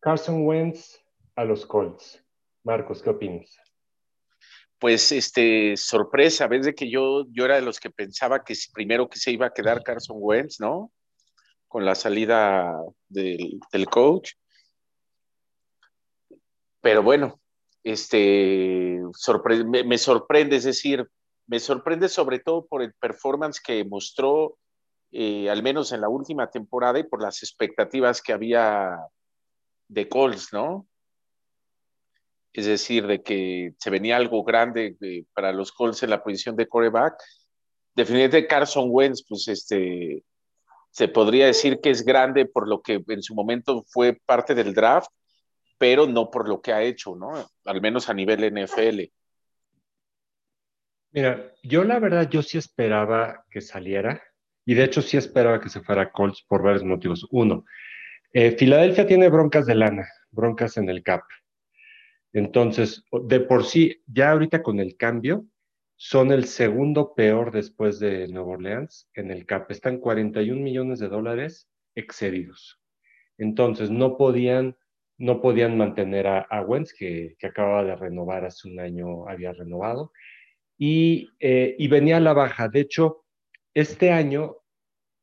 Carson Wentz a los Colts. Marcos, ¿qué opinas? Pues este, sorpresa, ves de que yo, yo era de los que pensaba que primero que se iba a quedar Carson Wentz, ¿no? Con la salida del, coach. Pero bueno, este, me, sorprende, es decir, me sorprende sobre todo por el performance que mostró, eh, al menos en la última temporada, y por las expectativas que había de Colts, ¿no? Es decir, de que se venía algo grande eh, para los Colts en la posición de coreback. Definitivamente Carson Wentz, pues este, se podría decir que es grande por lo que en su momento fue parte del draft, pero no por lo que ha hecho, ¿no? Al menos a nivel NFL. Mira, yo la verdad, yo sí esperaba que saliera, y de hecho sí esperaba que se fuera a Colts por varios motivos. Uno, eh, Filadelfia tiene broncas de lana, broncas en el CAP. Entonces, de por sí, ya ahorita con el cambio, son el segundo peor después de Nueva Orleans en el CAP. Están 41 millones de dólares excedidos. Entonces, no podían, no podían mantener a, a Wentz, que, que, acababa de renovar hace un año, había renovado, y, eh, y venía a la baja. De hecho, este año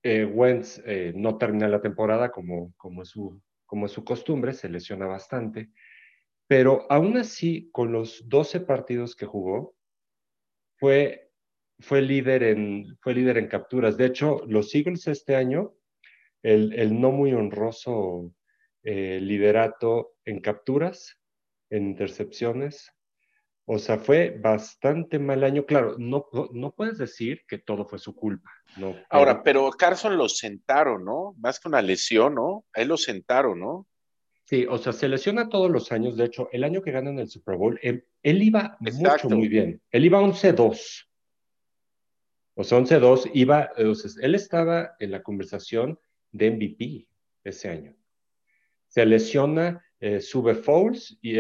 eh, Wentz eh, no termina la temporada como, como, es su, como es su costumbre, se lesiona bastante, pero aún así, con los 12 partidos que jugó, fue, fue, líder, en, fue líder en capturas. De hecho, los Eagles este año, el, el no muy honroso eh, liderato en capturas, en intercepciones, o sea, fue bastante mal año. Claro, no, no puedes decir que todo fue su culpa. No, Ahora, pero Carson lo sentaron, ¿no? Más que una lesión, ¿no? A él lo sentaron, ¿no? Sí, o sea, se lesiona todos los años. De hecho, el año que ganan el Super Bowl, él, iba mucho, muy bien. Él iba 11-2. O sea, 11-2 iba, él estaba en la conversación de MVP ese año. Se lesiona eh, sube Fouls y,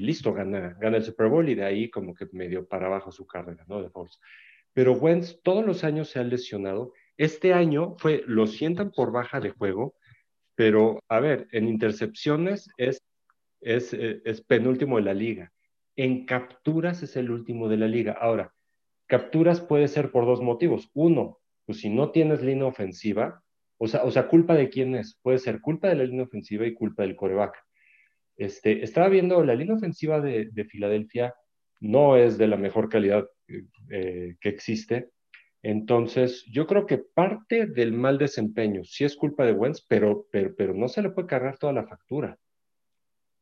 listo, gana, el Super Bowl y de ahí como que medio para abajo su carrera, ¿no? De Fouls. Pero Wentz todos los años se ha lesionado. Este año fue, lo sientan por baja de juego, pero a ver, en intercepciones es, es, eh, es penúltimo de la liga. En capturas es el último de la liga. Ahora, capturas puede ser por dos motivos. Uno, pues si no tienes línea ofensiva, o sea, o sea, culpa de quién es. Puede ser culpa de la línea ofensiva y culpa del coreback. Este, estaba viendo la línea ofensiva de, Filadelfia, no es de la mejor calidad eh, que existe. Entonces, yo creo que parte del mal desempeño sí es culpa de Wentz, pero, pero, pero no se le puede cargar toda la factura.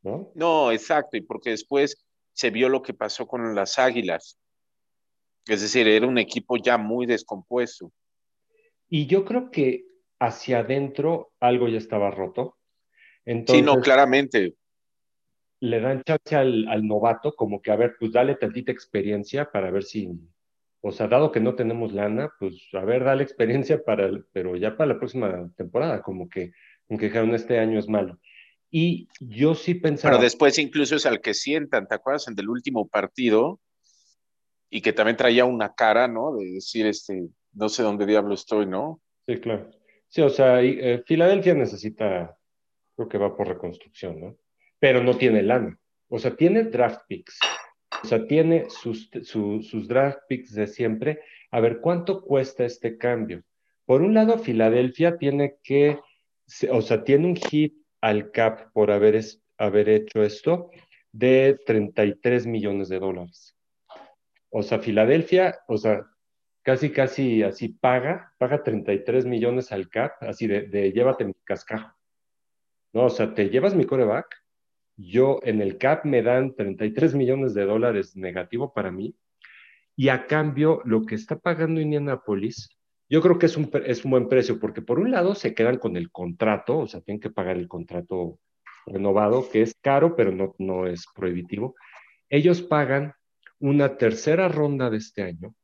¿no? No, exacto, y porque después se vio lo que pasó con las Águilas. Es decir, era un equipo ya muy descompuesto. Y yo creo que hacia adentro algo ya estaba roto. Entonces, sí, no, claramente. Le dan chance al, novato, como que, a ver, pues dale tantita experiencia para ver si, o sea, dado que no tenemos lana, pues a ver, dale experiencia para, pero ya para la próxima temporada, como que, aunque dijeron este año es malo. Y yo sí pensaba. Pero después incluso es al que sientan, ¿te acuerdas? En del último partido, y que también traía una cara, ¿no? De decir, este, no sé dónde diablo estoy, ¿no? Sí, claro. Sí, o sea, eh, Filadelfia necesita, creo que va por reconstrucción, ¿no? Pero no tiene lana. O sea, tiene draft picks. O sea, tiene sus, sus draft picks de siempre. A ver, ¿cuánto cuesta este cambio? Por un lado, Filadelfia tiene que, o sea, tiene un hit al cap por haber, haber hecho esto de 33 millones de dólares. O sea, Filadelfia, o sea, casi, casi así paga, paga 33 millones al CAP, así de, llévate mi cascajo. No, o sea, te llevas mi coreback, yo en el CAP me dan 33 millones de dólares negativo para mí, y a cambio lo que está pagando Indianapolis, yo creo que es un, es un buen precio, porque por un lado se quedan con el contrato, o sea, tienen que pagar el contrato renovado, que es caro, pero no, no es prohibitivo. Ellos pagan una tercera ronda de este año,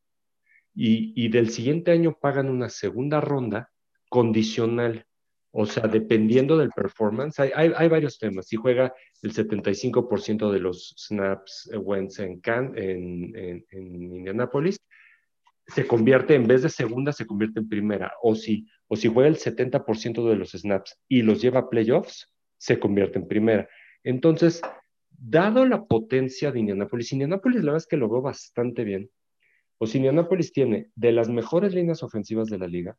y, del siguiente año pagan una segunda ronda condicional. O sea, dependiendo del performance, hay, hay, varios temas. Si juega el 75% de los snaps eh, Wentz en, en, en, en, Indianapolis, se convierte, en vez de segunda, se convierte en primera. O si, o si juega el 70% de los snaps y los lleva a playoffs, se convierte en primera. Entonces, dado la potencia de Indianapolis, Indianapolis la verdad es que lo veo bastante bien. O sea, Indianapolis tiene de las mejores líneas ofensivas de la liga,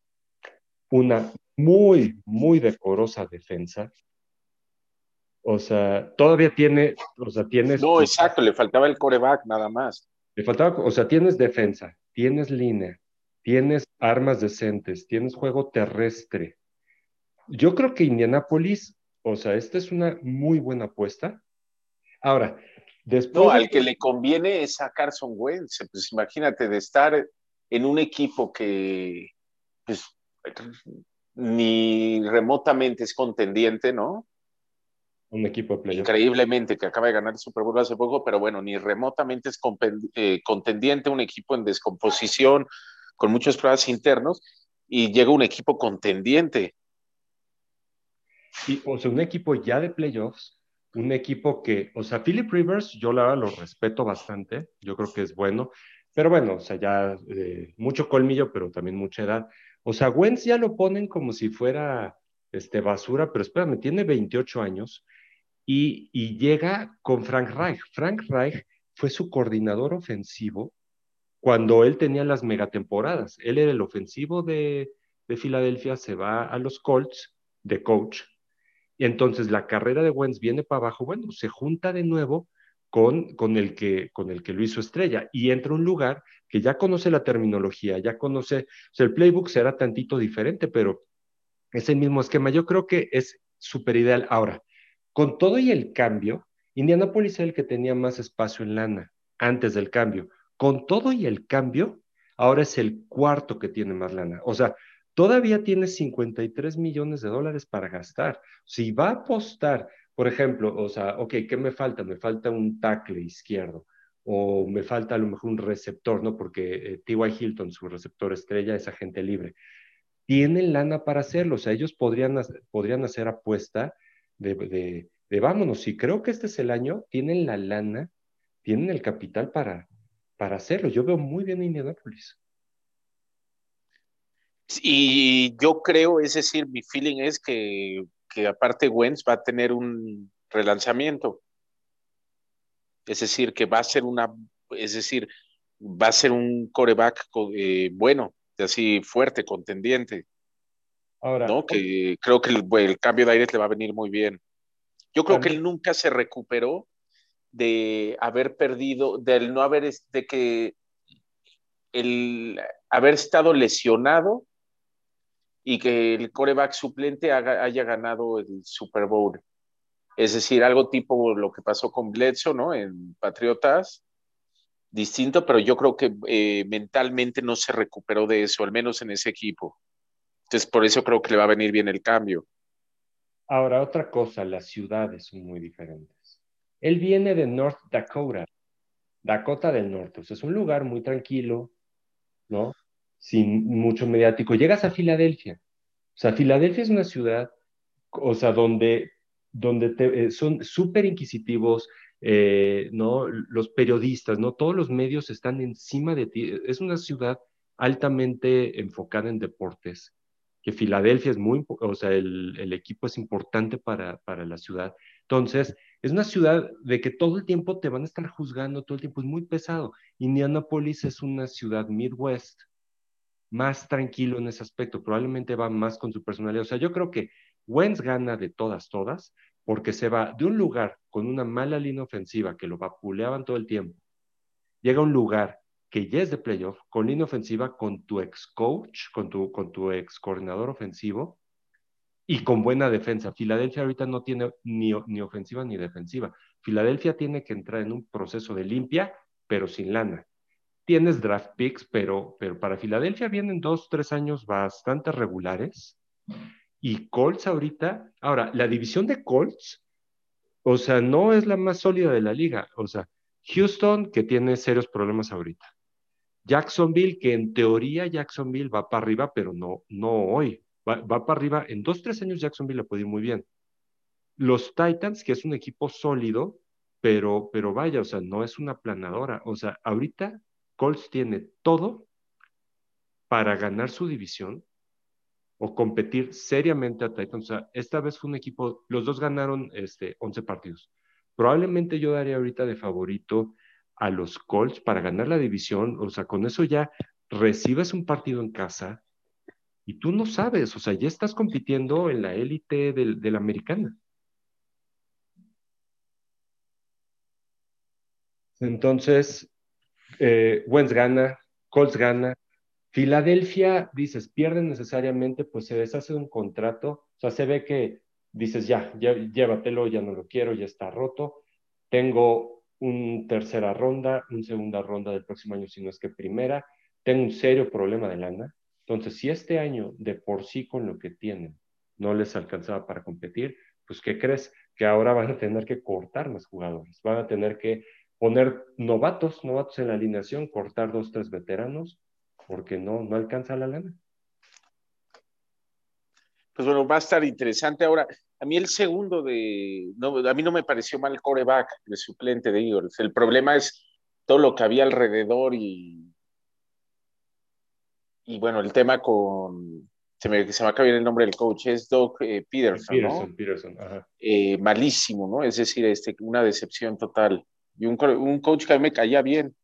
una muy, muy decorosa defensa. O sea, todavía tiene, o sea, tienes... No, exacto, le faltaba el coreback nada más. Le faltaba, o sea, tienes defensa, tienes línea, tienes armas decentes, tienes juego terrestre. Yo creo que Indianapolis, o sea, esta es una muy buena apuesta. Ahora, después... No, al que le conviene es a Carson Wentz. Pues imagínate de estar en un equipo que pues, ni remotamente es contendiente, ¿no? Un equipo de Increíblemente, que acaba de ganar el Super Bowl hace poco, pero bueno, ni remotamente es eh, contendiente, un equipo en descomposición, con muchos problemas internos, y llega un equipo contendiente. Y, o sea, un equipo ya de playoffs, un equipo que, o sea, Philip Rivers, yo lo respeto bastante, yo creo que es bueno, pero bueno, o sea, ya eh, mucho colmillo, pero también mucha edad. O sea, Wentz ya lo ponen como si fuera este, basura, pero espérame, tiene 28 años y, y llega con Frank Reich. Frank Reich fue su coordinador ofensivo cuando él tenía las megatemporadas. Él era el ofensivo de, de Filadelfia, se va a los Colts de coach entonces la carrera de Wentz viene para abajo, bueno, se junta de nuevo con, con, el que, con el que lo hizo estrella y entra a un lugar que ya conoce la terminología, ya conoce, o sea, el playbook será tantito diferente, pero es el mismo esquema. Yo creo que es súper ideal. Ahora, con todo y el cambio, Indianapolis era el que tenía más espacio en lana antes del cambio. Con todo y el cambio, ahora es el cuarto que tiene más lana. O sea, todavía tiene 53 millones de dólares para gastar. Si va a apostar, por ejemplo, o sea, ok, ¿qué me falta? Me falta un tackle izquierdo o me falta a lo mejor un receptor, ¿no? Porque eh, T.Y. Hilton, su receptor estrella, es agente libre. Tienen lana para hacerlo, o sea, ellos podrían, podrían hacer apuesta de, de, de, vámonos, y creo que este es el año, tienen la lana, tienen el capital para, para hacerlo. Yo veo muy bien a Indianapolis. Y yo creo, es decir, mi feeling es que, que aparte Wentz va a tener un relanzamiento. Es decir, que va a ser una, es decir, va a ser un coreback eh, bueno, así fuerte, contendiente. Ahora, ¿no? Que creo que el, cambio de aire le va a venir muy bien. Yo creo que él nunca se recuperó de haber perdido, del no haber, de que el haber estado lesionado y que el coreback suplente haya ganado el Super Bowl. Es decir, algo tipo lo que pasó con Bledsoe, ¿no? En Patriotas, distinto, pero yo creo que eh, mentalmente no se recuperó de eso, al menos en ese equipo. Entonces, por eso creo que le va a venir bien el cambio. Ahora, otra cosa, las ciudades son muy diferentes. Él viene de North Dakota, Dakota del Norte, o sea, es un lugar muy tranquilo, ¿no? Sin mucho mediático. Llegas a Filadelfia, o sea, Filadelfia es una ciudad, o sea, donde donde eh, son súper inquisitivos, eh, ¿no? Los periodistas, ¿no? Todos los medios están encima de ti. Es una ciudad altamente enfocada en deportes, que Filadelfia es muy, o sea, el, el equipo es importante para, para, la ciudad. Entonces, es una ciudad de que todo el tiempo te van a estar juzgando, todo el tiempo es muy pesado. Indianapolis es una ciudad Midwest, más tranquilo en ese aspecto, probablemente va más con su personalidad. O sea, yo creo que Wentz gana de todas, todas, porque se va de un lugar con una mala línea ofensiva que lo vapuleaban todo el tiempo, llega a un lugar que ya es de playoff, con línea ofensiva, con tu ex coach, con tu, con tu ex coordinador ofensivo y con buena defensa. Filadelfia ahorita no tiene ni, ni ofensiva ni defensiva. Filadelfia tiene que entrar en un proceso de limpia, pero sin lana. Tienes draft picks, pero, pero para Filadelfia vienen dos, tres años bastante regulares y Colts ahorita, ahora, la división de Colts, o sea, no es la más sólida de la liga. O sea, Houston, que tiene serios problemas ahorita. Jacksonville, que en teoría Jacksonville va para arriba, pero no, no hoy. Va, para arriba. En dos, tres años Jacksonville le puede muy bien. Los Titans, que es un equipo sólido, pero, pero vaya, o sea, no es una planadora. O sea, ahorita Colts tiene todo para ganar su división o competir seriamente a Titans. O sea, esta vez fue un equipo, los dos ganaron este, 11 partidos. Probablemente yo daría ahorita de favorito a los Colts para ganar la división. O sea, con eso ya recibes un partido en casa y tú no sabes, o sea, ya estás compitiendo en la élite de la americana. Entonces, eh, gana, Colts gana. Filadelfia, dices, pierde necesariamente, pues se deshace un contrato. O sea, se ve que dices, ya, ya, llévatelo, ya no lo quiero, ya está roto. Tengo un tercera ronda, un segunda ronda del próximo año, si no es que primera. Tengo un serio problema de lana. Entonces, si este año de por sí con lo que tienen no les alcanzaba para competir, pues ¿qué crees? Que ahora van a tener que cortar más jugadores, van a tener que poner novatos, novatos en la alineación, cortar dos, tres veteranos, porque no, no alcanza la lana. Pues bueno, va a estar interesante. Ahora, a mí el segundo de, no, a mí no me pareció mal coreback de suplente de Eagles. El problema es todo lo que había alrededor y, y bueno, el tema con, se me, se me acaba bien el nombre del coach, es Doug eh, Peterson, Peterson, ¿no? Peterson ajá. Eh, malísimo, ¿no? Es decir, este, una decepción total. Y un, un coach que a mí me caía bien,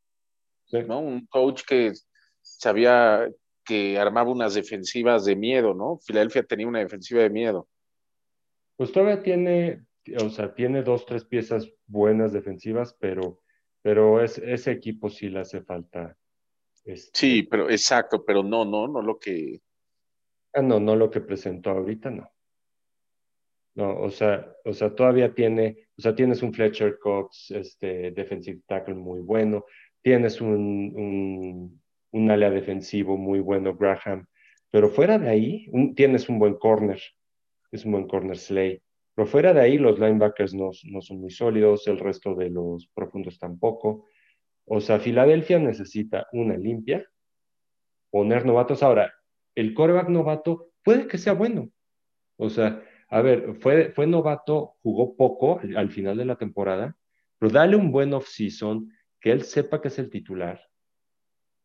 ¿no? Un coach que sabía que armaba unas defensivas de miedo, ¿no? Filadelfia tenía una defensiva de miedo. Pues todavía tiene, o sea, tiene dos, tres piezas buenas defensivas, pero, pero es, ese equipo sí le hace falta. Este... Sí, pero exacto, pero no, no, no lo que. Ah, no, no lo que presentó ahorita, no. No, o sea, o sea, todavía tiene, o sea, tienes un Fletcher Cox, este, defensive tackle muy bueno, tienes un, un, un área defensivo muy bueno, Graham, pero fuera de ahí, tienes un buen corner, es un buen corner Slay, pero fuera de ahí los linebackers no, no son muy sólidos, el resto de los profundos tampoco. O sea, Filadelfia necesita una limpia, poner novatos. Ahora, el coreback novato puede que sea bueno. O sea, a ver, fue, fue novato, jugó poco al final de la temporada, pero dale un buen off-season, que él sepa que es el titular.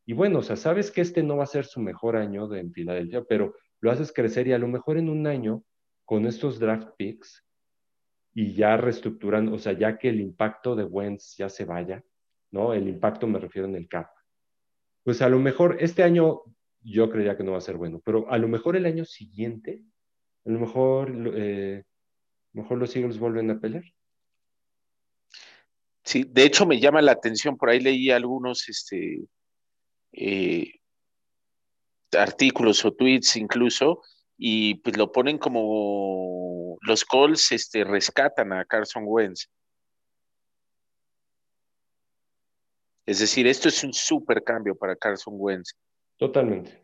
Y bueno, o sea, sabes que este no va a ser su mejor año de, en Filadelfia, pero lo haces crecer y a lo mejor en un año, con estos draft picks, y ya reestructuran, o sea, ya que el impacto de Wentz ya se vaya, ¿no? El impacto me refiero en el cap. Pues a lo mejor este año yo creía que no va a ser bueno, pero a lo mejor el año siguiente a lo mejor, eh, mejor los Eagles vuelven a pelear. Sí, de hecho me llama la atención, por ahí leí algunos este, eh, artículos o tweets incluso, y pues lo ponen como los Colts este, rescatan a Carson Wentz. Es decir, esto es un súper cambio para Carson Wentz. Totalmente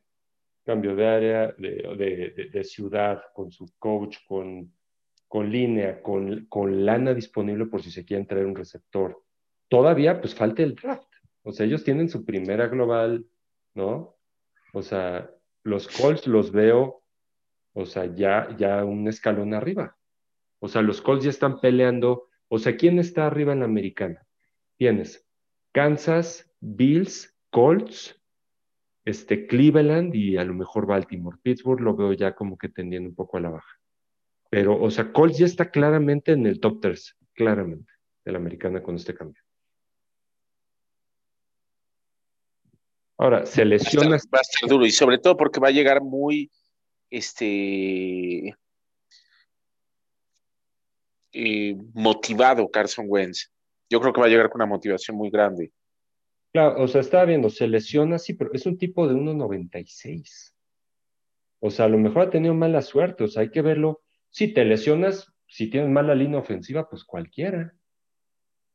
cambio de área, de, ciudad, con su coach, con, con línea, con, con lana disponible por si se quieren traer un receptor. Todavía, pues falta el draft. O sea, ellos tienen su primera global, ¿no? O sea, los Colts los veo, o sea, ya, ya un escalón arriba. O sea, los Colts ya están peleando. O sea, ¿quién está arriba en la americana? Tienes Kansas, Bills, Colts, este, Cleveland y a lo mejor Baltimore. Pittsburgh lo veo ya como que tendiendo un poco a la baja. Pero, o sea, Colts ya está claramente en el top 3, claramente, de la americana con este cambio. Ahora, se lesiona. Va a, estar, duro y sobre todo porque va a llegar muy, este, eh, motivado Carson Wentz. Yo creo que va a llegar con una motivación muy grande. Claro, o sea, estaba viendo, se lesiona, sí, pero es un tipo de 1.96. O sea, a lo mejor ha tenido mala suerte, o sea, hay que verlo. Si te lesionas, si tienes mala línea ofensiva, pues cualquiera.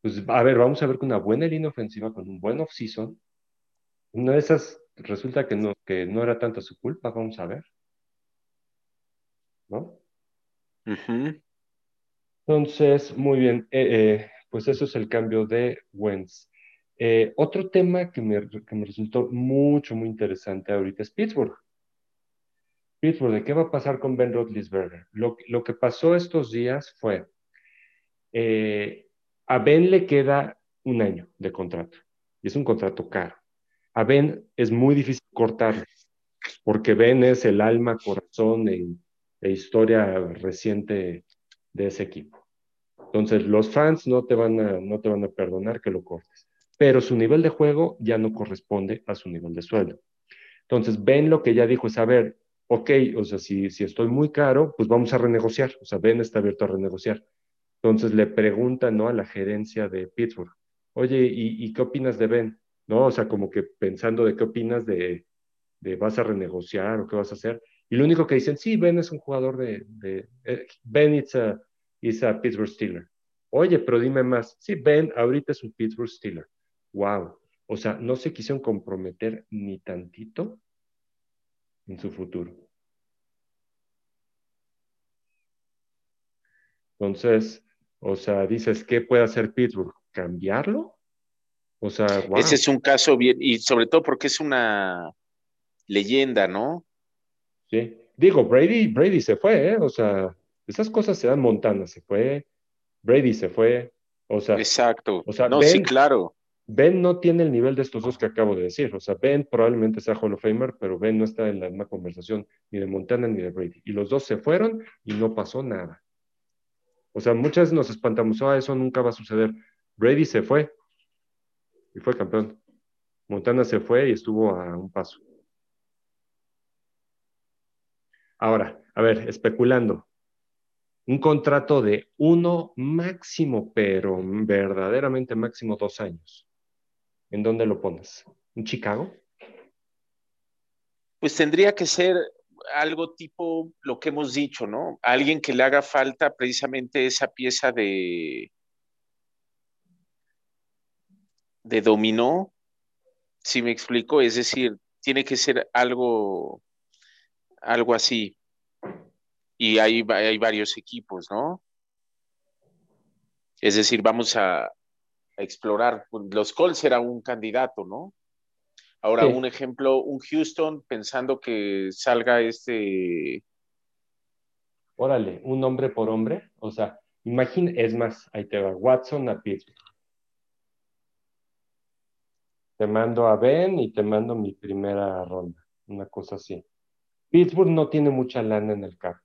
Pues a ver, vamos a ver con una buena línea ofensiva, con un buen off-season. Una de esas resulta que no, que no era tanta su culpa, vamos a ver. ¿No? Entonces, muy bien, eh, eh, pues eso es el cambio de Wentz. Eh, otro tema que me, resultó mucho, muy interesante ahorita es Pittsburgh. Pittsburgh, ¿de qué va a pasar con Ben Roethlisberger? Lo, lo que pasó estos días fue, eh, a Ben le queda un año de contrato y es un contrato caro. A Ben es muy difícil cortarlo. porque Ben es el alma, corazón e, e historia reciente de ese equipo. Entonces, los fans no te, van a, no te van a perdonar que lo cortes, pero su nivel de juego ya no corresponde a su nivel de sueldo. Entonces, Ben lo que ya dijo es, a ver, ok, o sea, si, si estoy muy caro, pues vamos a renegociar. O sea, Ben está abierto a renegociar. Entonces le pregunta, ¿no? A la gerencia de Pittsburgh, oye, ¿y, qué opinas de Ben? ¿No? O sea, como que pensando de qué opinas de, de, vas a renegociar o qué vas a hacer. Y lo único que dicen, sí, Ben es un jugador de, de eh, Ben it's a, a Pittsburgh Steeler. Oye, pero dime más. Sí, Ben ahorita es un Pittsburgh Steeler. Wow. O sea, no se quisieron comprometer ni tantito en su futuro. Entonces, o sea, dices, ¿qué puede hacer Pittsburgh? ¿Cambiarlo? O sea, Ese es un caso bien, y sobre todo porque es una leyenda, ¿no? Sí. Digo, Brady, Brady se fue, ¿eh? O sea, esas cosas se dan Montana, se fue, Brady se fue, o sea. Exacto. O sea, no, sí, claro. Ben no tiene el nivel de estos dos que acabo de decir. O sea, Ben probablemente sea Hall of Famer, pero Ben no está en la misma conversación ni de Montana ni de Brady. Y los dos se fueron y no pasó nada. O sea, muchas nos espantamos, ah, eso nunca va a suceder. Brady se fue y fue campeón. Montana se fue y estuvo a un paso. Ahora, a ver, especulando. Un contrato de uno máximo, pero verdaderamente máximo dos años. ¿En dónde lo pones? ¿En Chicago? Pues tendría que ser algo tipo lo que hemos dicho, ¿no? alguien que le haga falta precisamente esa pieza de de dominó, si me explico, es decir, tiene que ser algo algo así. Y hay, hay varios equipos, ¿no? Es decir, vamos a, explorar. Los Colts era un candidato, ¿no? Ahora, un ejemplo, un Houston pensando que salga este. Órale, un hombre por hombre. O sea, imagina, es más, ahí te va, Watson a Pittsburgh. Te mando a Ben y te mando mi primera ronda, una cosa así. Pittsburgh no tiene mucha lana en el cap.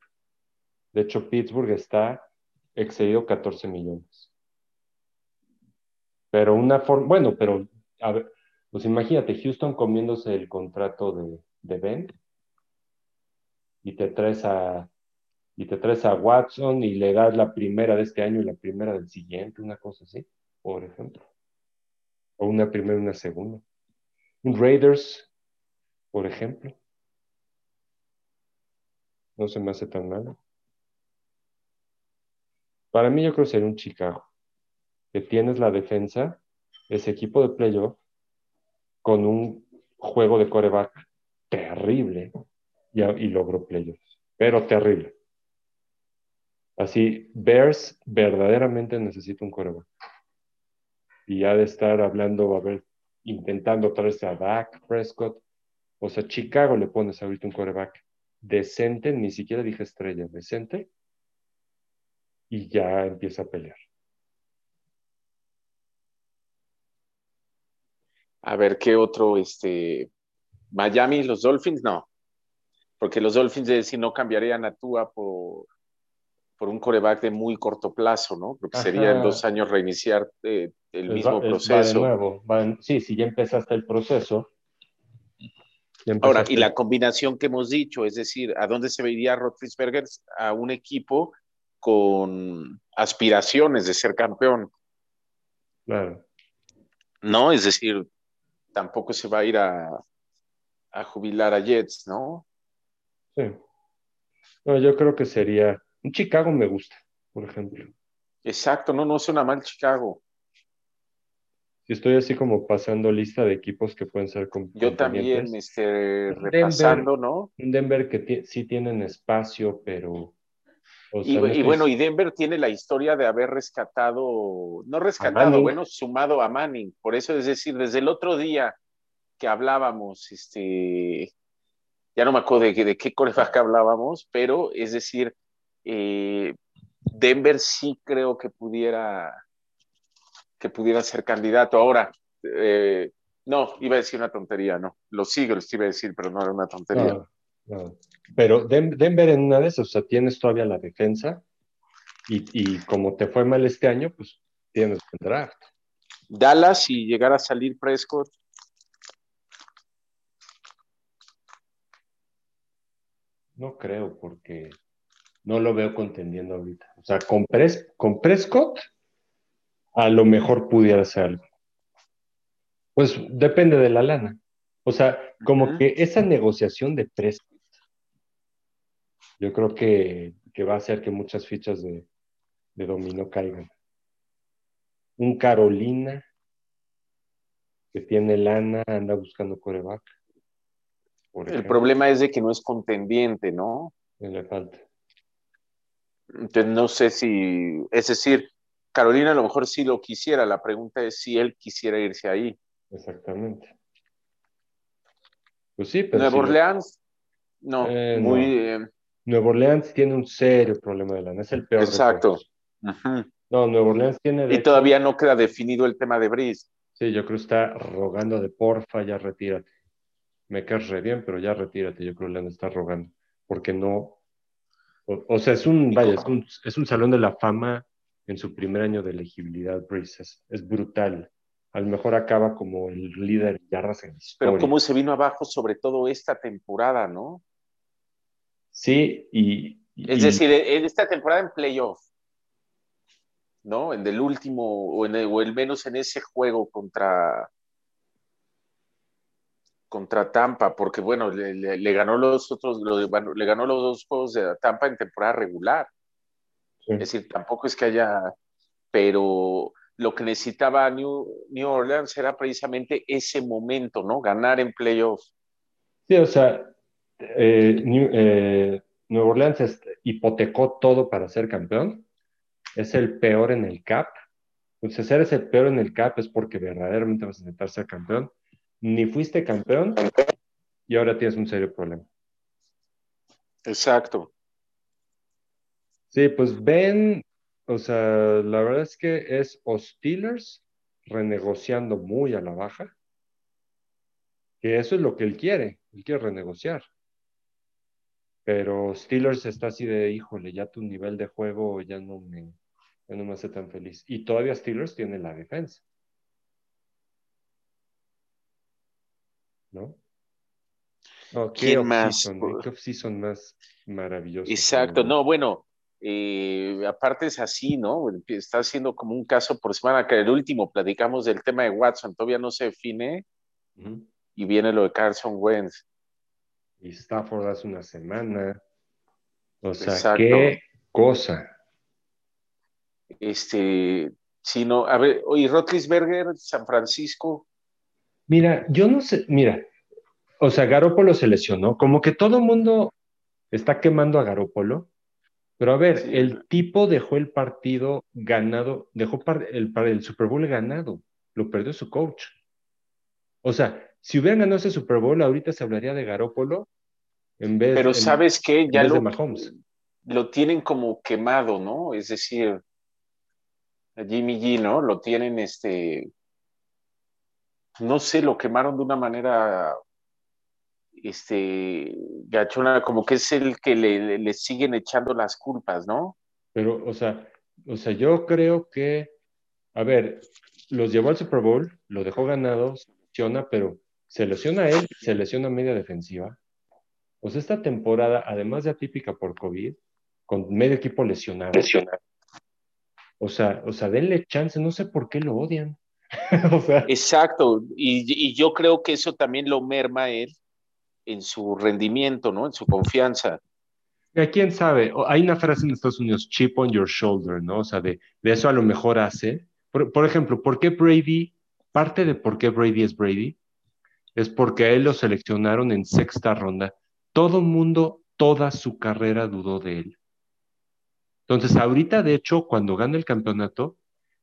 De hecho, Pittsburgh está excedido 14 millones. Pero una forma, bueno, pero a ver, pues imagínate, Houston comiéndose el contrato de, de Ben y te traes a y te traes a Watson y le das la primera de este año y la primera del siguiente, una cosa así, por ejemplo. O una primera y una segunda. Un Raiders, por ejemplo. No se me hace tan mal. Para mí yo creo que sería un Chicago que tienes la defensa, ese equipo de playoff, con un juego de coreback terrible y, y logró playoffs, pero terrible. Así, Bears verdaderamente necesita un coreback. Y ha de estar hablando, a ver, intentando traerse a Dak Prescott. O sea, Chicago le pones ahorita un coreback decente, ni siquiera dije estrella, decente, y ya empieza a pelear. A ver qué otro, este, Miami, los Dolphins, no. Porque los Dolphins de si no cambiarían a Tua por, por un coreback de muy corto plazo, ¿no? Porque sería en dos años reiniciar eh, el mismo proceso. de nuevo. sí, si ya empezaste el proceso. Ahora, y la combinación que hemos dicho, es decir, ¿a dónde se vería Roethlisberger? A un equipo con aspiraciones de ser campeón. Claro. No, es decir, tampoco se va a ir a, jubilar a Jets, ¿no? Sí. No, yo creo que sería. Un Chicago me gusta, por ejemplo. Exacto, no, no suena mal Chicago. Si estoy así como pasando lista de equipos que pueden ser Yo también, este, repasando, ¿no? Un Denver que sí tienen espacio, pero. Y, bueno, y Denver tiene la historia de haber rescatado, no rescatado, bueno, sumado a Manning. Por eso es decir, desde el otro día que hablábamos, este, ya no me acuerdo de, de qué coreback hablábamos, pero es decir, eh, Denver sí creo que pudiera, que pudiera ser candidato. Ahora, eh, No, iba a decir una tontería, no. Los Eagles iba a decir, pero no era una tontería. No, Pero Denver en una de esas, o sea, tienes todavía la defensa y, y como te fue mal este año, pues tienes el draft. Dallas, y llegar a salir Prescott. No creo, porque no lo veo contendiendo ahorita. O sea, con, con Prescott, a lo mejor pudiera ser algo. Pues depende de la lana. O sea, como que esa negociación de Prescott, yo creo que, va a hacer que muchas fichas de, de dominó caigan. Un Carolina que tiene lana, anda buscando coreback. El problema es de que no es contendiente, ¿no? le falta. Entonces no sé si, es decir, Carolina a lo mejor sí lo quisiera, la pregunta es si él quisiera irse ahí. Exactamente. Pues sí, pero. Nueva Orleans, no, eh, muy. Eh, Nueva Orleans tiene un serio problema de lana, es el peor. Exacto. No, Nueva Orleans tiene. y todavía no queda definido el tema de Brice. Sí, yo creo que está rogando de porfa, ya retírate. Me caes re bien, pero ya retírate. Yo creo que le está rogando. Porque no. O, sea, es un, vaya, es un, es un salón de la fama en su primer año de elegibilidad, Brice. Es, brutal. A lo mejor acaba como el líder de yardas en historia. Pero cómo se vino abajo, sobre todo esta temporada, ¿no? Sí, y. es decir, en esta temporada en playoff, ¿no? En el último, o, en el, o el menos en ese juego contra, contra Tampa, porque bueno, le, ganó los otros, le ganó los dos juegos de Tampa en temporada regular. Es decir, tampoco es que haya, pero lo que necesitaba New, New Orleans era precisamente ese momento, ¿no? Ganar en playoffs. Sí, o sea, eh, New, eh, Orleans hipotecó todo para ser campeón. Es el peor en el CAP. Entonces, ser el peor en el CAP es porque verdaderamente vas a intentar ser campeón. Ni fuiste campeón y ahora tienes un serio problema. Exacto. Sí, pues ven, o sea, la verdad es que es o Steelers renegociando muy a la baja, que eso es lo que él quiere, él quiere renegociar. Pero Steelers está así de, híjole, ya tu nivel de juego ya no me, ya no me hace tan feliz. Y todavía Steelers tiene la defensa. ¿No? ¿Qué más? ¿Qué son más maravillosos? Exacto, no, bueno, eh, aparte es así, ¿no? Está haciendo como un caso por semana, que el último platicamos del tema de Watson, todavía no se define, y viene lo de Carson Wentz. Y Stafford hace una semana. O sea, qué cosa. Este, si no, a ver, y Rotlisberger, San Francisco. Mira, yo no sé, mira, o sea, Garópolo se lesionó, como que todo el mundo está quemando a Garópolo, pero a ver, el tipo dejó el partido ganado, dejó el, el Super Bowl ganado, lo perdió su coach. O sea, si hubieran ganado ese Super Bowl, ahorita se hablaría de Garópolo en vez Pero sabes que ya lo, lo tienen como quemado, ¿no? Es decir, Jimmy G, ¿no? Lo tienen, este, no sé, lo quemaron de una manera este, Gachona, como que es el que le, siguen echando las culpas, ¿no? Pero, o sea, o sea, yo creo que, a ver, los llevó al Super Bowl, lo dejó ganado, lesiona, pero se lesiona él, se lesiona media defensiva. Pues esta temporada, además de atípica por COVID, con medio equipo lesionado. O sea, o sea, denle chance, no sé por qué lo odian. Exacto, y, y, yo creo que eso también lo merma él en su rendimiento, ¿no? En su confianza. ¿Quién sabe? Hay una frase en Estados Unidos, chip on your shoulder, ¿no? O sea, de, eso a lo mejor hace. Por, ejemplo, ¿por qué Brady, parte de por qué Brady es Brady, es porque a él lo seleccionaron en sexta ronda. Todo mundo, toda su carrera dudó de él. Entonces, ahorita, de hecho, cuando gana el campeonato,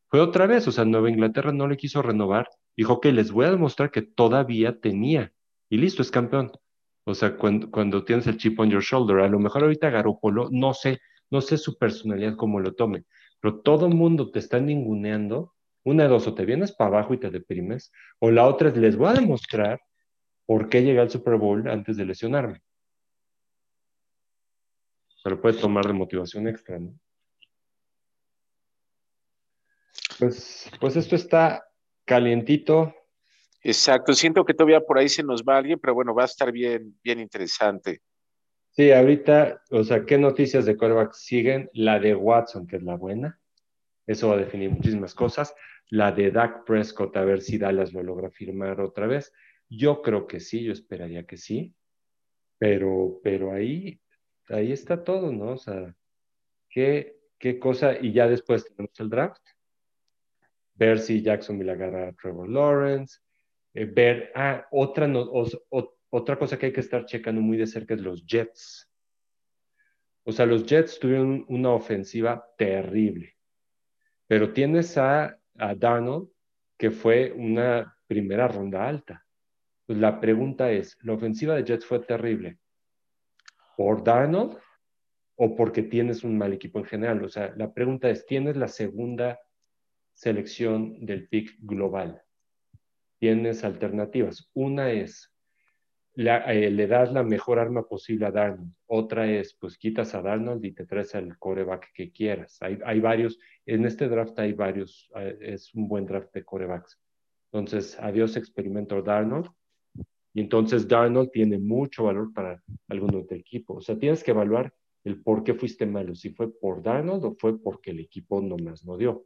fue otra vez, o sea, Nueva Inglaterra no le quiso renovar, dijo que les voy a demostrar que todavía tenía, y listo, es campeón. O sea, cuando, tienes el chip on your shoulder, a lo mejor ahorita Garópolo, no sé, no sé su personalidad cómo lo tome, pero todo mundo te está ninguneando Una de dos, o te vienes para abajo y te deprimes, o la otra es, les voy a demostrar por qué llegué al Super Bowl antes de lesionarme. Se lo puede tomar de motivación extra, ¿no? Pues, pues esto está calientito. Exacto, siento que todavía por ahí se nos va alguien, pero bueno, va a estar bien, bien interesante. Sí, ahorita, o sea, ¿qué noticias de quarterback siguen? La de Watson, que es la buena. Eso va a definir muchísimas cosas. La de Dak Prescott, a ver si Dallas lo logra firmar otra vez. Yo creo que sí, yo esperaría que sí. Pero, pero ahí, ahí está todo, ¿no? O sea, ¿qué, qué cosa? Y ya después tenemos el draft ver si Jacksonville agarra a Trevor Lawrence, eh, ver, ah, otra, otra cosa que hay que estar checando muy de cerca es los Jets. O sea, los Jets tuvieron una ofensiva terrible, pero tienes a, a Darnold, que fue una primera ronda alta. Pues la pregunta es, ¿la ofensiva de Jets fue terrible por Darnold o porque tienes un mal equipo en general? O sea, la pregunta es, ¿tienes la segunda selección del pick global. Tienes alternativas. Una es, eh, le das la mejor arma posible a Darnold. Otra es, pues quitas a Darnold y te traes al coreback que quieras. Hay, hay varios, en este draft hay varios, eh, es un buen draft de corebacks. Entonces, adiós experimento Darnold. Y entonces Darnold tiene mucho valor para algunos del equipo. O sea, tienes que evaluar el por qué fuiste malo, si fue por Darnold o fue porque el equipo nomás no dio.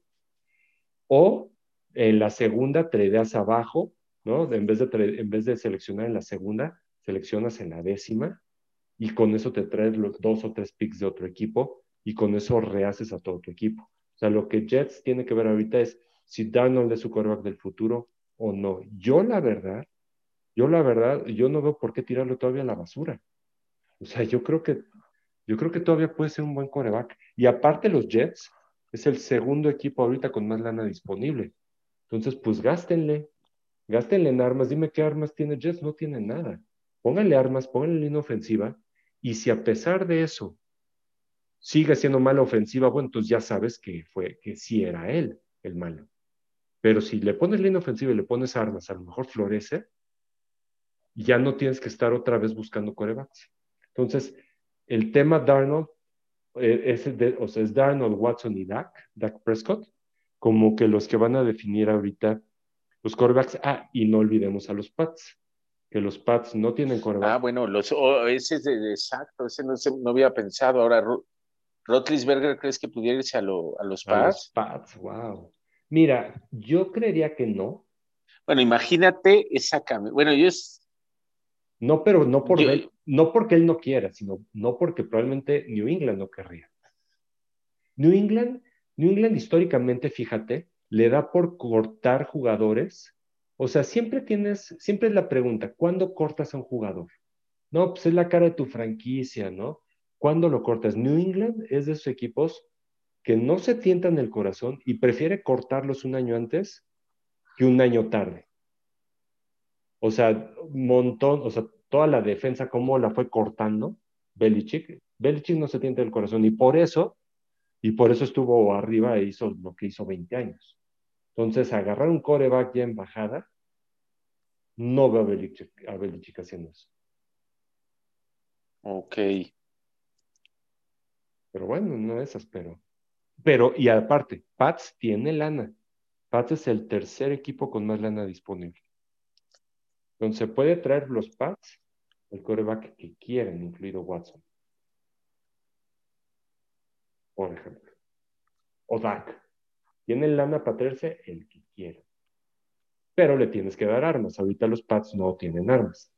O en la segunda tradeas abajo, ¿no? En vez, de en vez de seleccionar en la segunda, seleccionas en la décima y con eso te traes los dos o tres picks de otro equipo y con eso rehaces a todo tu equipo. O sea, lo que Jets tiene que ver ahorita es si Darnold es su quarterback del futuro o no. Yo la verdad, yo la verdad, yo no veo por qué tirarlo todavía a la basura. O sea, yo creo que, yo creo que todavía puede ser un buen quarterback. Y aparte los Jets, es el segundo equipo ahorita con más lana disponible. Entonces, pues gástenle, gástenle en armas. Dime qué armas tiene Jets, no tiene nada. Pónganle armas, pónganle línea ofensiva. Y si a pesar de eso sigue siendo mala ofensiva, bueno, entonces ya sabes que fue, que sí era él el malo. Pero si le pones línea ofensiva y le pones armas, a lo mejor florece, ya no tienes que estar otra vez buscando corebacks. Entonces, el tema Darnold eh, es, o sea, es Darnold, Watson y Dak, Dak Prescott, como que los que van a definir ahorita los corebacks. Ah, y no olvidemos a los Pats, que los Pats no tienen corebacks. Ah, bueno, los, oh, ese es de, exacto, ese no, no, había pensado. Ahora, Rotlisberger, ¿crees que pudiera irse a, los Pats? A los Pats, wow. Mira, yo creería que no. Bueno, imagínate esa cambio. Bueno, yo es. No, pero no por, no porque él no quiera, sino no porque probablemente New England no querría. New England, New England históricamente, fíjate, le da por cortar jugadores. O sea, siempre tienes, siempre es la pregunta, ¿cuándo cortas a un jugador? No, pues es la cara de tu franquicia, ¿no? ¿Cuándo lo cortas? New England es de esos equipos que no se tientan el corazón y prefiere cortarlos un año antes que un año tarde. O sea, montón, o sea, toda la defensa, cómo la fue cortando Belichick. Belichick no se tienta el corazón y por eso, y por eso estuvo arriba e hizo lo que hizo 20 años. Entonces, agarrar un coreback ya en bajada, no veo a Belichick, a Belichick haciendo eso. Ok. Pero bueno, no esas, pero. Pero, y aparte, Pats tiene lana. Pats es el tercer equipo con más lana disponible. Entonces, se puede traer los Pats el coreback que quieren, incluido Watson. Por ejemplo. O Dak. Tienen lana para traerse el que quiera. Pero le tienes que dar armas. Ahorita los Pats no tienen armas.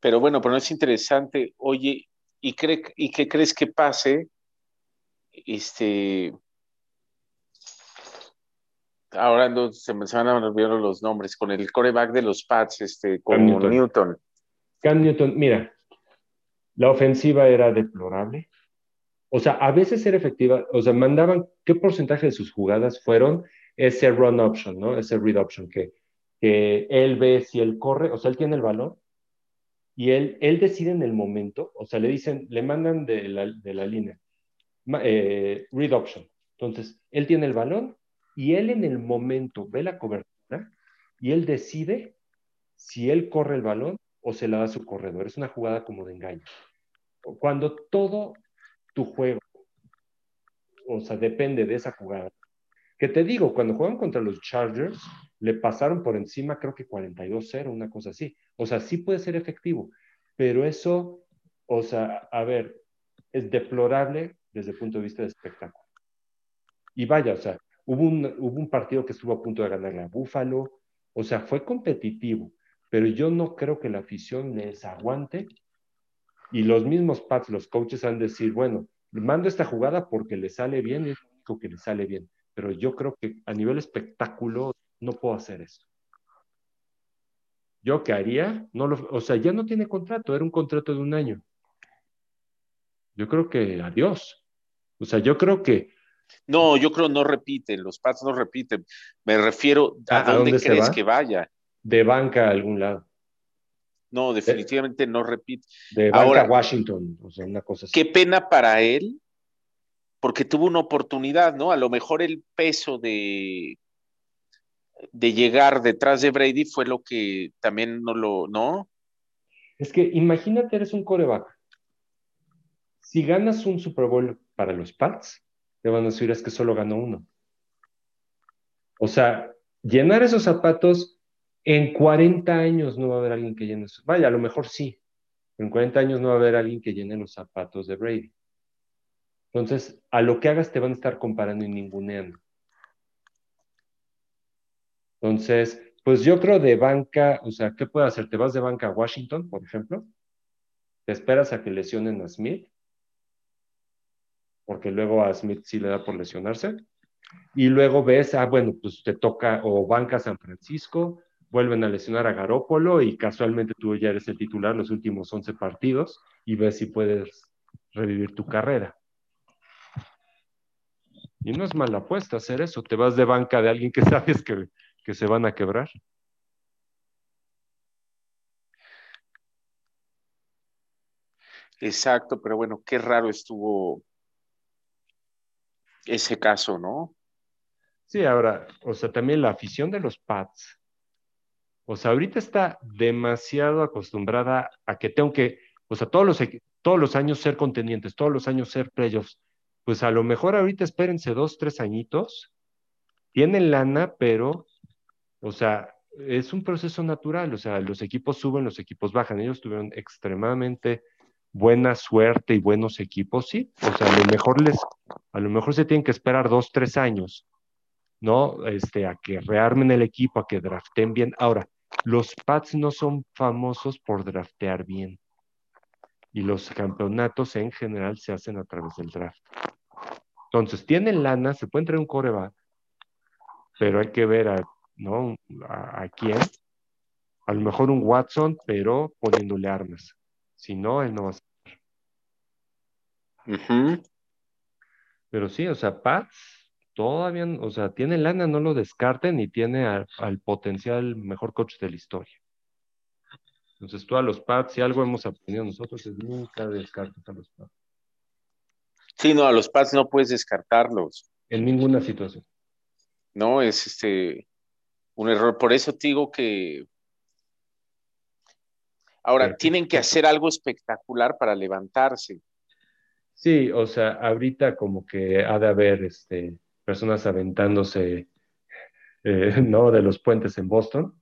Pero bueno, pero no es interesante. Oye, ¿y, cree, ¿y qué crees que pase? Este, ahora no, se me van a olvidar los nombres, con el coreback de los Pats, este, con Newton. Cam Newton, mira, la ofensiva era deplorable. O sea, a veces era efectiva, o sea, mandaban, ¿qué porcentaje de sus jugadas fueron ese run option, ¿no? Ese read option, que, que él ve si él corre, o sea, él tiene el balón y él, él decide en el momento, o sea, le dicen, le mandan de la, de la línea, eh, read option, Entonces, él tiene el balón y él en el momento ve la cobertura y él decide si él corre el balón o se la da a su corredor. Es una jugada como de engaño. Cuando todo tu juego, o sea, depende de esa jugada. Que te digo, cuando juegan contra los Chargers, le pasaron por encima, creo que 42-0, una cosa así. O sea, sí puede ser efectivo, pero eso, o sea, a ver, es deplorable desde el punto de vista de espectáculo. Y vaya, o sea, hubo un, hubo un partido que estuvo a punto de ganar a Búfalo, o sea, fue competitivo, pero yo no creo que la afición les aguante y los mismos Pats, los coaches, han de decir, bueno, mando esta jugada porque le sale bien y es lo único que le sale bien, pero yo creo que a nivel espectáculo no puedo hacer eso. Yo qué haría, no lo, o sea, ya no tiene contrato, era un contrato de un año. Yo creo que adiós. O sea, yo creo que no, yo creo no repiten, los Pats no repiten. Me refiero a, dónde, crees que vaya. De banca a algún lado. No, definitivamente no repite. De banca a Washington, o sea, una cosa así. Qué pena para él, porque tuvo una oportunidad, ¿no? A lo mejor el peso de, de llegar detrás de Brady fue lo que también no lo, ¿no? Es que imagínate, eres un coreback. Si ganas un Super Bowl para los Pats, te van a decir es que solo ganó uno. O sea, llenar esos zapatos en 40 años no va a haber alguien que llene esos. Vaya, a lo mejor sí. En 40 años no va a haber alguien que llene los zapatos de Brady. Entonces, a lo que hagas te van a estar comparando y ninguneando. Entonces, pues yo creo de banca, o sea, ¿qué puede hacer? ¿Te vas de banca a Washington, por ejemplo? ¿Te esperas a que lesionen a Smith? porque luego a Smith sí le da por lesionarse. Y luego ves, ah, bueno, pues te toca o banca San Francisco, vuelven a lesionar a Garópolo y casualmente tú ya eres el titular los últimos 11 partidos y ves si puedes revivir tu carrera. Y no es mala apuesta hacer eso, te vas de banca de alguien que sabes que, que se van a quebrar. Exacto, pero bueno, qué raro estuvo ese caso, ¿no? Sí, ahora, o sea, también la afición de los Pats, o sea, ahorita está demasiado acostumbrada a que tengo que, o sea, todos los, todos los años ser contendientes, todos los años ser playoffs. Pues a lo mejor ahorita espérense dos, tres añitos, tienen lana, pero, o sea, es un proceso natural, o sea, los equipos suben, los equipos bajan. Ellos tuvieron extremadamente buena suerte y buenos equipos, sí. O sea, a lo mejor les, a lo mejor se tienen que esperar dos, tres años, ¿no? Este, a que rearmen el equipo, a que draften bien. Ahora, los Pats no son famosos por draftear bien. Y los campeonatos en general se hacen a través del draft. Entonces, tienen lana, se puede traer un coreback, pero hay que ver a, ¿no? a quién. A lo mejor un Watson, pero poniéndole armas. Si no, él no va a ser. Pero sí, o sea, Pats todavía, o sea, tiene lana, no lo descarten y tiene al potencial mejor coach de la historia. Entonces, tú a los Pats, si algo hemos aprendido nosotros, es nunca descartes a los Pats. Sí, no, a los Pats no puedes descartarlos. En ninguna situación. No, es este un error. Por eso te digo que Ahora, tienen que hacer algo espectacular para levantarse. Sí, o sea, ahorita como que ha de haber este, personas aventándose, eh, ¿no? De los puentes en Boston,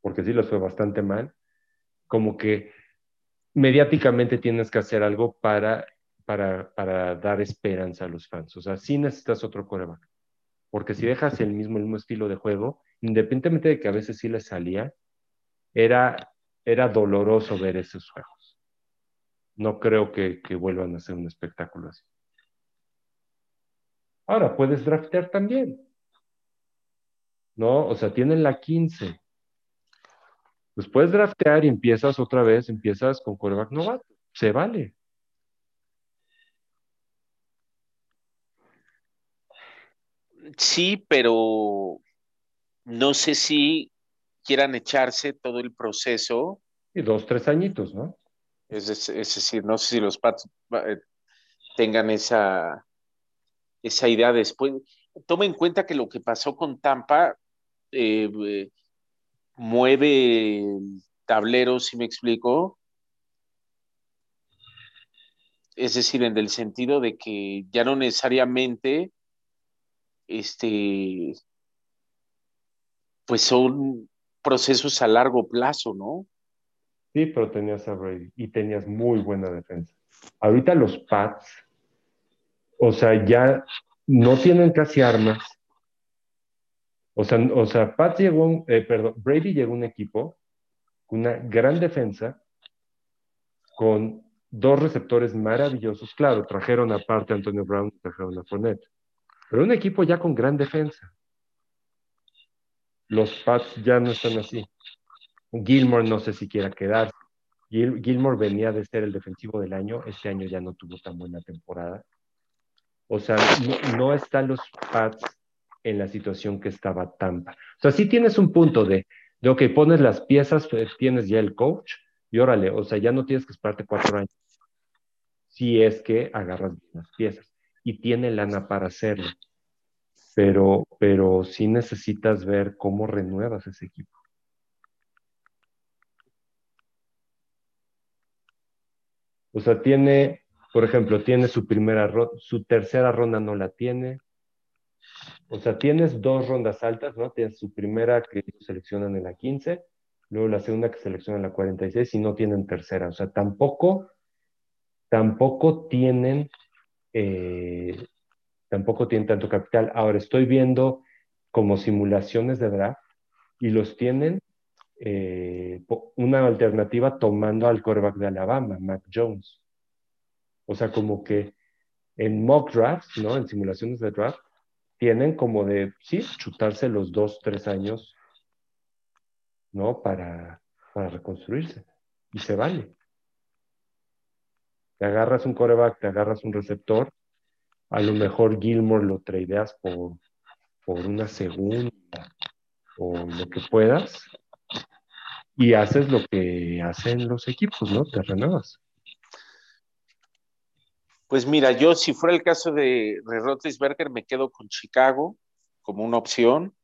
porque sí les fue bastante mal. Como que mediáticamente tienes que hacer algo para, para, para dar esperanza a los fans. O sea, sí necesitas otro coreback. Porque si dejas el mismo, el mismo estilo de juego, independientemente de que a veces sí les salía, era era doloroso ver esos juegos. No creo que, vuelvan a ser un espectáculo así. Ahora, puedes draftear también. ¿No? O sea, tienen la 15. Pues puedes draftear y empiezas otra vez, empiezas con quarterback novato. Se vale. Sí, pero no sé si quieran echarse todo el proceso. Y dos, tres añitos, ¿no? Es, decir, no sé si los Pats eh, tengan esa, esa idea después. Toma en cuenta que lo que pasó con Tampa eh, eh, mueve el tablero, si me explico. Es decir, en el sentido de que ya no necesariamente este, pues son procesos a largo plazo, ¿no? Sí, pero tenías y tenías muy buena defensa. Ahorita los Pats, o sea, ya no tienen casi armas. O sea, o sea Pats llegó, eh, perdón, Brady llegó a un equipo con una gran defensa, con dos receptores maravillosos. Claro, trajeron aparte a Antonio Brown, trajeron a Fournette, pero un equipo ya con gran defensa. Los Pats ya no están así. Gilmore no sé si quiera quedarse. Gilmore venía de ser el defensivo del año, este año ya no tuvo tan buena temporada. O sea, no, están los Pats en la situación que estaba Tampa. O sea, sí tienes un punto de, de, ok, pones las piezas, pues, tienes ya el coach, y órale, o sea, ya no tienes que esperarte cuatro años. Si es que agarras las piezas. Y tiene lana para hacerlo. Pero, pero sí necesitas ver cómo renuevas ese equipo. O sea, tiene, por ejemplo, tiene su primera ronda, su tercera ronda no la tiene. O sea, tienes dos rondas altas, ¿no? Tienes su primera que seleccionan en la 15, luego la segunda que seleccionan en la 46 y no tienen tercera. O sea, tampoco, tampoco tienen, eh, tampoco tienen tanto capital. Ahora estoy viendo como simulaciones de draft y los tienen eh, una alternativa tomando al quarterback de Alabama, Mac Jones. O sea, como que en mock drafts, ¿no? En simulaciones de draft, tienen como de, sí, chutarse los dos, tres años, ¿no? Para, para reconstruirse. Y se vale. Te agarras un coreback, te agarras un receptor, a lo mejor Gilmore lo tradeas por, por una segunda o lo que puedas, y haces lo que hacen los equipos, ¿no? Te renuevas. Pues mira, yo si fuera el caso de Roethlisberger me quedo con Chicago como una opción.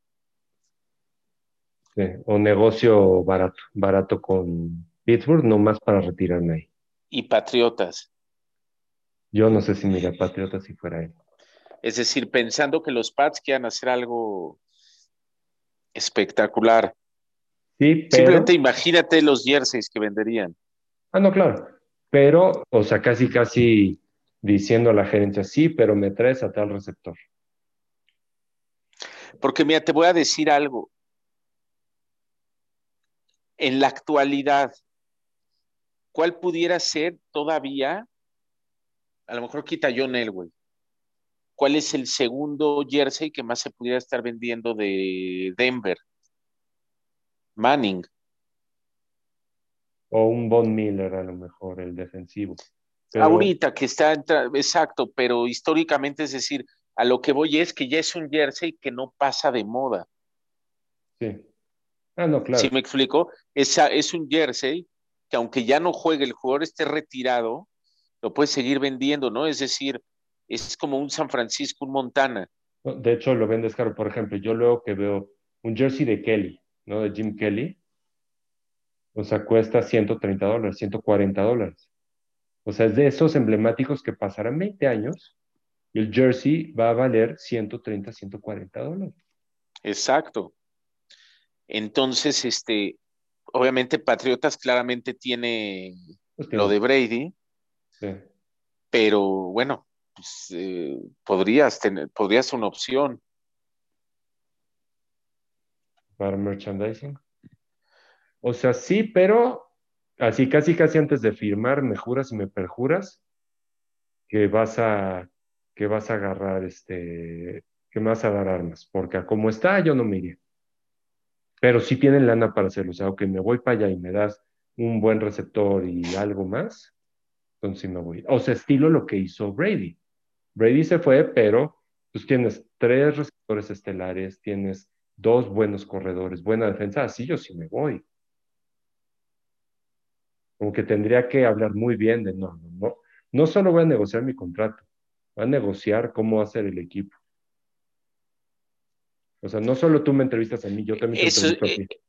Sí, o negocio barato, barato con Pittsburgh, nomás para retirarme ahí. Y Patriotas. Yo no sé si mira Patriotas si fuera él. Es decir, pensando que los Pats quieran hacer algo espectacular. Simplemente imagínate los jerseys que venderían. Ah, no, claro. Pero, o sea, casi, casi diciendo a la gerencia, sí, pero me traes a tal receptor. Porque mira, te voy a decir algo. En la actualidad, ¿cuál pudiera ser todavía? A lo mejor quita John Elway. ¿Cuál es el segundo jersey que más se pudiera estar vendiendo de Denver? Manning. O un Von Miller, a lo mejor, el defensivo. Ahorita que está, exacto, pero históricamente, es decir, a lo que voy es que ya es un jersey que no pasa de moda. Sí. Ah, no, claro. ¿Sí me explico? Es, es un jersey que aunque ya no juegue, el jugador esté retirado, lo puede seguir vendiendo, ¿no? Es decir, es como un San Francisco, un Montana. De hecho, lo vendes caro. Por ejemplo, yo luego que veo un jersey de Kelly, ¿no? De Jim Kelly, o sea, cuesta 130 dólares, 140 dólares. O sea, es de esos emblemáticos que pasarán 20 años y el jersey va a valer 130, 140 dólares. Exacto. Entonces, este, obviamente Patriotas claramente tiene pues lo de Brady, sí. pero bueno, pues, eh, podrías tener, podrías una opción para merchandising. O sea, sí, pero así casi casi antes de firmar me juras y me perjuras que vas a que vas a agarrar este que me vas a dar armas, porque como está yo no me. Pero si tienen lana para hacerlo, o sea, me voy para allá y me das un buen receptor y algo más, entonces sí me voy. O sea, estilo lo que hizo Brady. Brady se fue, pero pues tienes tres receptores estelares, tienes dos buenos corredores, buena defensa, así yo sí me voy. Como que tendría que hablar muy bien de no, no, no, no solo voy a negociar mi contrato, va a negociar cómo hacer el equipo. O sea, no solo tú me entrevistas a mí, yo también te entrevisto a ti. Eh,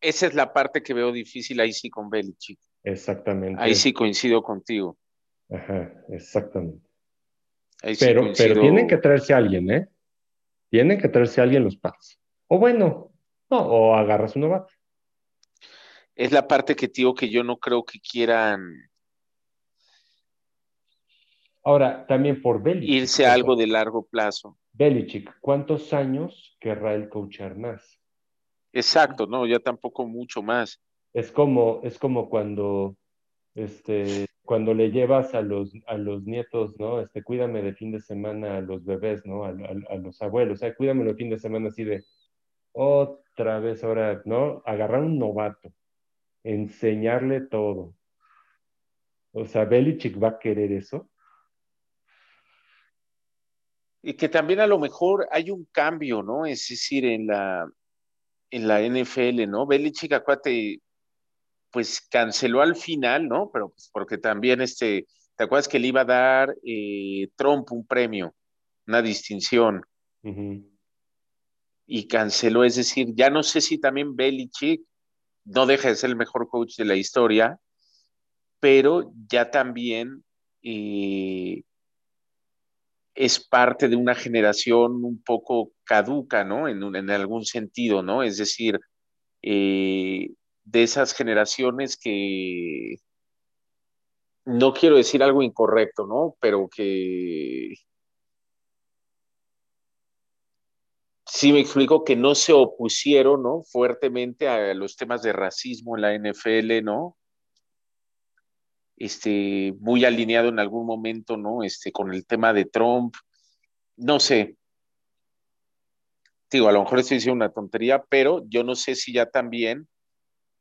esa es la parte que veo difícil ahí sí con Belichick. Exactamente. Ahí sí coincido contigo. Ajá, exactamente. pero, pero tienen que traerse a alguien, ¿eh? Tienen que traerse a alguien los Pats. O bueno, no, o agarras un novato. Es la parte que digo que yo no creo que quieran. Ahora, también por Belichick. Irse a algo de largo plazo. Belichick, ¿cuántos años querrá el coachar más? Exacto, no, ya tampoco mucho más. Es como, es como cuando, este, cuando le llevas a los, a los nietos, ¿no? Este, cuídame de fin de semana a los bebés, ¿no? A, los abuelos, o sea, cuídame de fin de semana así de, otra vez ahora, ¿no? Agarrar un novato, enseñarle todo. O sea, Belichick va a querer eso. Y que también a lo mejor hay un cambio, ¿no? Es decir, en la, en la NFL, ¿no? Belichick, acuérdate, pues canceló al final, ¿no? Pero pues porque también, este, ¿te acuerdas que le iba a dar eh, Trump un premio, una distinción? Y canceló, es decir, ya no sé si también Belichick no deja de ser el mejor coach de la historia, pero ya también eh, es parte de una generación un poco caduca, ¿no? En, en algún sentido, ¿no? Es decir, eh, de esas generaciones que, no quiero decir algo incorrecto, ¿no? Pero que sí me explico que no se opusieron, ¿no? Fuertemente a los temas de racismo en la NFL, ¿no? este, muy alineado en algún momento, ¿no? Este, con el tema de Trump, no sé. Digo, a lo mejor estoy diciendo una tontería, pero yo no sé si ya también,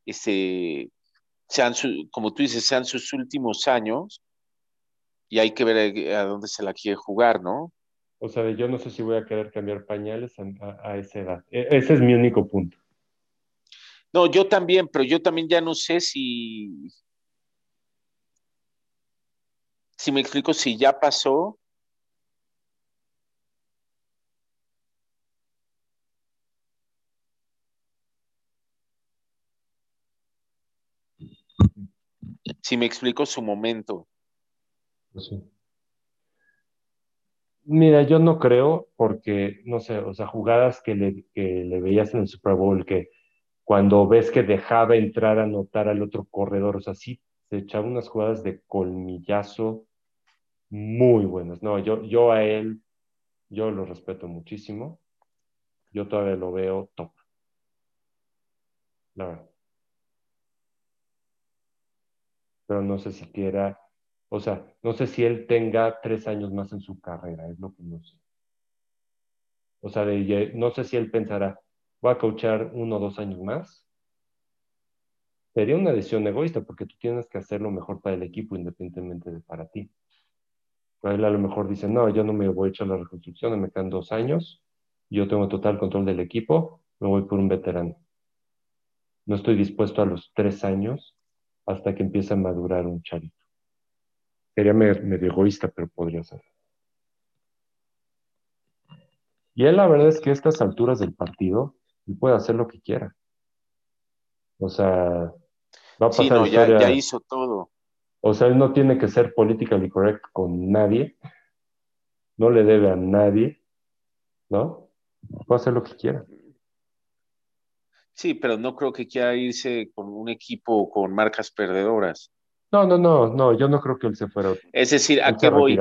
este, sean, como tú dices, sean sus últimos años y hay que ver a, dónde se la quiere jugar, ¿no? O sea, yo no sé si voy a querer cambiar pañales a, a esa edad. E, ese es mi único punto. No, yo también, pero yo también ya no sé si, si me explico, si ya pasó, si me explico su momento. Pues Mira, yo no creo porque, no sé, o sea, jugadas que le, que le veías en el Super Bowl, que cuando ves que dejaba entrar a anotar al otro corredor, o sea, sí se echaba unas jugadas de colmillazo muy buenas. No, yo, yo a él, yo lo respeto muchísimo. Yo todavía lo veo top. La verdad. Pero no sé si quiera, o sea, no sé si él tenga tres años más en su carrera, es lo que no sé. O sea, no sé si él pensará, voy a coachar uno o dos años más. Sería una decisión egoísta porque tú tienes que hacer lo mejor para el equipo independientemente de para ti. Él a lo mejor dice, no, yo no me voy a echar la reconstrucción, me quedan dos años, yo tengo total control del equipo, me voy por un veterano. No estoy dispuesto a los tres años hasta que empiece a madurar un charito. Sería medio egoísta, pero podría ser. Y él la verdad es que a estas alturas del partido, él puede hacer lo que quiera. O sea, va a pasar sí, no, ya hizo todo. O sea, él no tiene que ser politically correct con nadie, no le debe a nadie, ¿no? Puede hacer lo que quiera. Sí, pero no creo que quiera irse con un equipo con marcas perdedoras. No, no, no, no, yo no creo que él se fuera. Es decir, ¿a qué voy?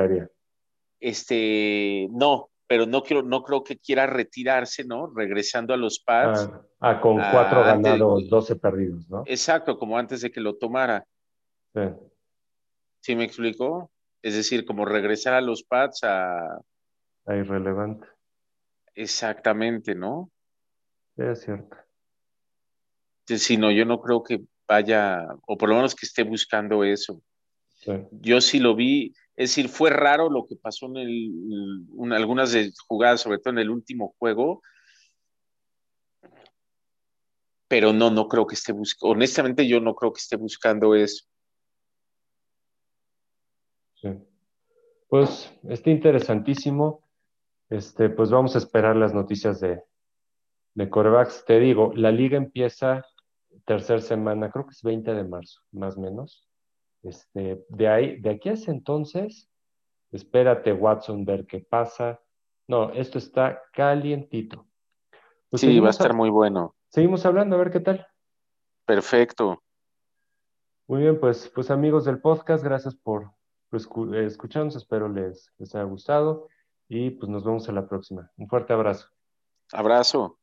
Este, no, pero no quiero, no creo que quiera retirarse, ¿no? Regresando a los pads. Ah, ah con cuatro ganados, doce perdidos, ¿no? Exacto, como antes de que lo tomara. Sí. ¿Sí me explico? Es decir, como regresar a los pads a... A irrelevante. Exactamente, ¿no? es cierto. Si no, yo no creo que vaya, o por lo menos que esté buscando eso. Yo sí lo vi, es decir, fue raro lo que pasó en, el, algunas de jugadas, sobre todo en el último juego, pero no, no creo que esté buscando, honestamente yo no creo que esté buscando eso. Pues está interesantísimo. Este, pues vamos a esperar las noticias de, de corebacks. Te digo, la liga empieza tercera semana, creo que es 20 de marzo, más o menos. Este, de ahí, de aquí a ese entonces, espérate, Watson, ver qué pasa. No, esto está calientito. Pues sí, va a estar muy bueno. Seguimos hablando, a ver qué tal. Perfecto. Muy bien, pues, pues amigos del podcast, gracias por, escucharnos, espero les, les haya gustado y pues nos vemos en la próxima. Un fuerte abrazo. Abrazo.